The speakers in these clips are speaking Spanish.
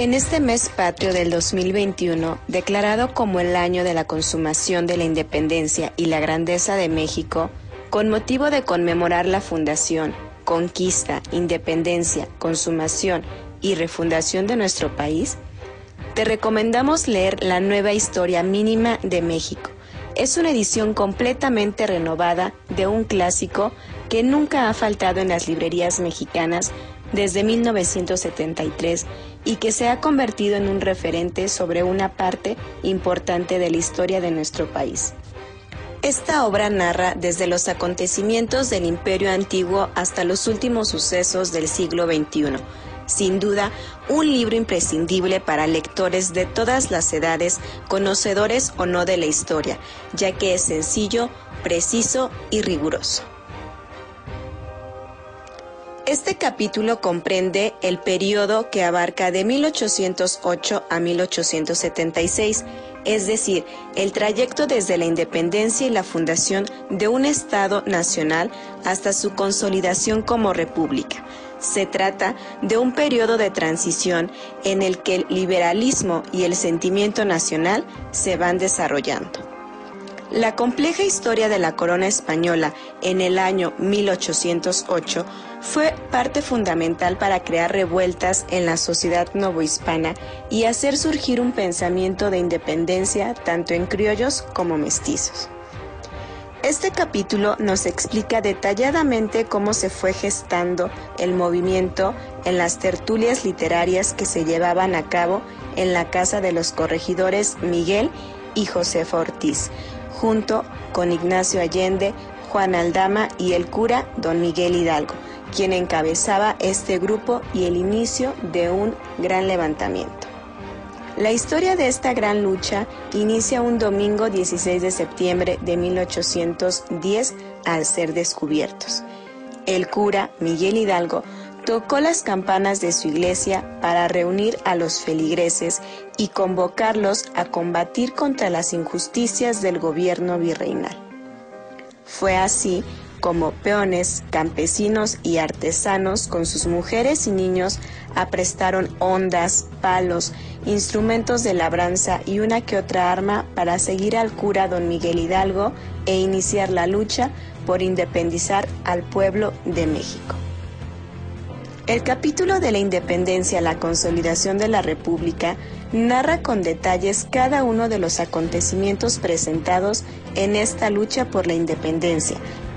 En este mes patrio del 2021, declarado como el año de la consumación de la independencia y la grandeza de México, con motivo de conmemorar la fundación, conquista, independencia, consumación y refundación de nuestro país, te recomendamos leer la nueva historia mínima de México. Es una edición completamente renovada de un clásico que nunca ha faltado en las librerías mexicanas desde 1973 y que se ha convertido en un referente sobre una parte importante de la historia de nuestro país. Esta obra narra desde los acontecimientos del Imperio Antiguo hasta los últimos sucesos del siglo XXI. Sin duda, un libro imprescindible para lectores de todas las edades, conocedores o no de la historia, ya que es sencillo, preciso y riguroso. Este capítulo comprende el periodo que abarca de 1808 a 1876, es decir, el trayecto desde la independencia y la fundación de un Estado nacional hasta su consolidación como república. Se trata de un periodo de transición en el que el liberalismo y el sentimiento nacional se van desarrollando. La compleja historia de la corona española en el año 1808 fue parte fundamental para crear revueltas en la sociedad novohispana y hacer surgir un pensamiento de independencia tanto en criollos como mestizos. Este capítulo nos explica detalladamente cómo se fue gestando el movimiento en las tertulias literarias que se llevaban a cabo en la casa de los corregidores Miguel y Josefa Ortiz, junto con Ignacio Allende, Juan Aldama y el cura don Miguel Hidalgo, quien encabezaba este grupo y el inicio de un gran levantamiento. La historia de esta gran lucha inicia un domingo 16 de septiembre de 1810 al ser descubiertos. El cura Miguel Hidalgo tocó las campanas de su iglesia para reunir a los feligreses y convocarlos a combatir contra las injusticias del gobierno virreinal. Fue así como peones, campesinos y artesanos con sus mujeres y niños aprestaron ondas, palos, instrumentos de labranza y una que otra arma para seguir al cura don Miguel Hidalgo e iniciar la lucha por independizar al pueblo de México. El capítulo de la independencia, la consolidación de la República, narra con detalles cada uno de los acontecimientos presentados en esta lucha por la independencia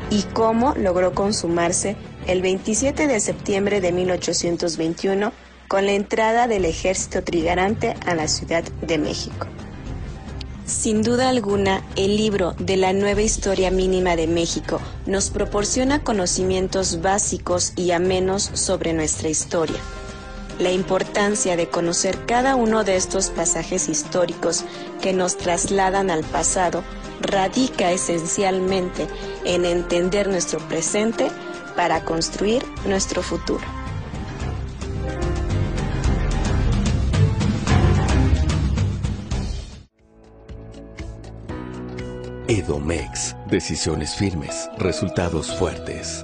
y cómo logró consumarse el 27 de septiembre de 1821 con la entrada del ejército trigarante a la Ciudad de México. Sin duda alguna, el libro de la nueva historia mínima de México nos proporciona conocimientos básicos y amenos sobre nuestra historia. La importancia de conocer cada uno de estos pasajes históricos que nos trasladan al pasado radica esencialmente en entender nuestro presente para construir nuestro futuro. Edomex. Decisiones firmes, resultados fuertes.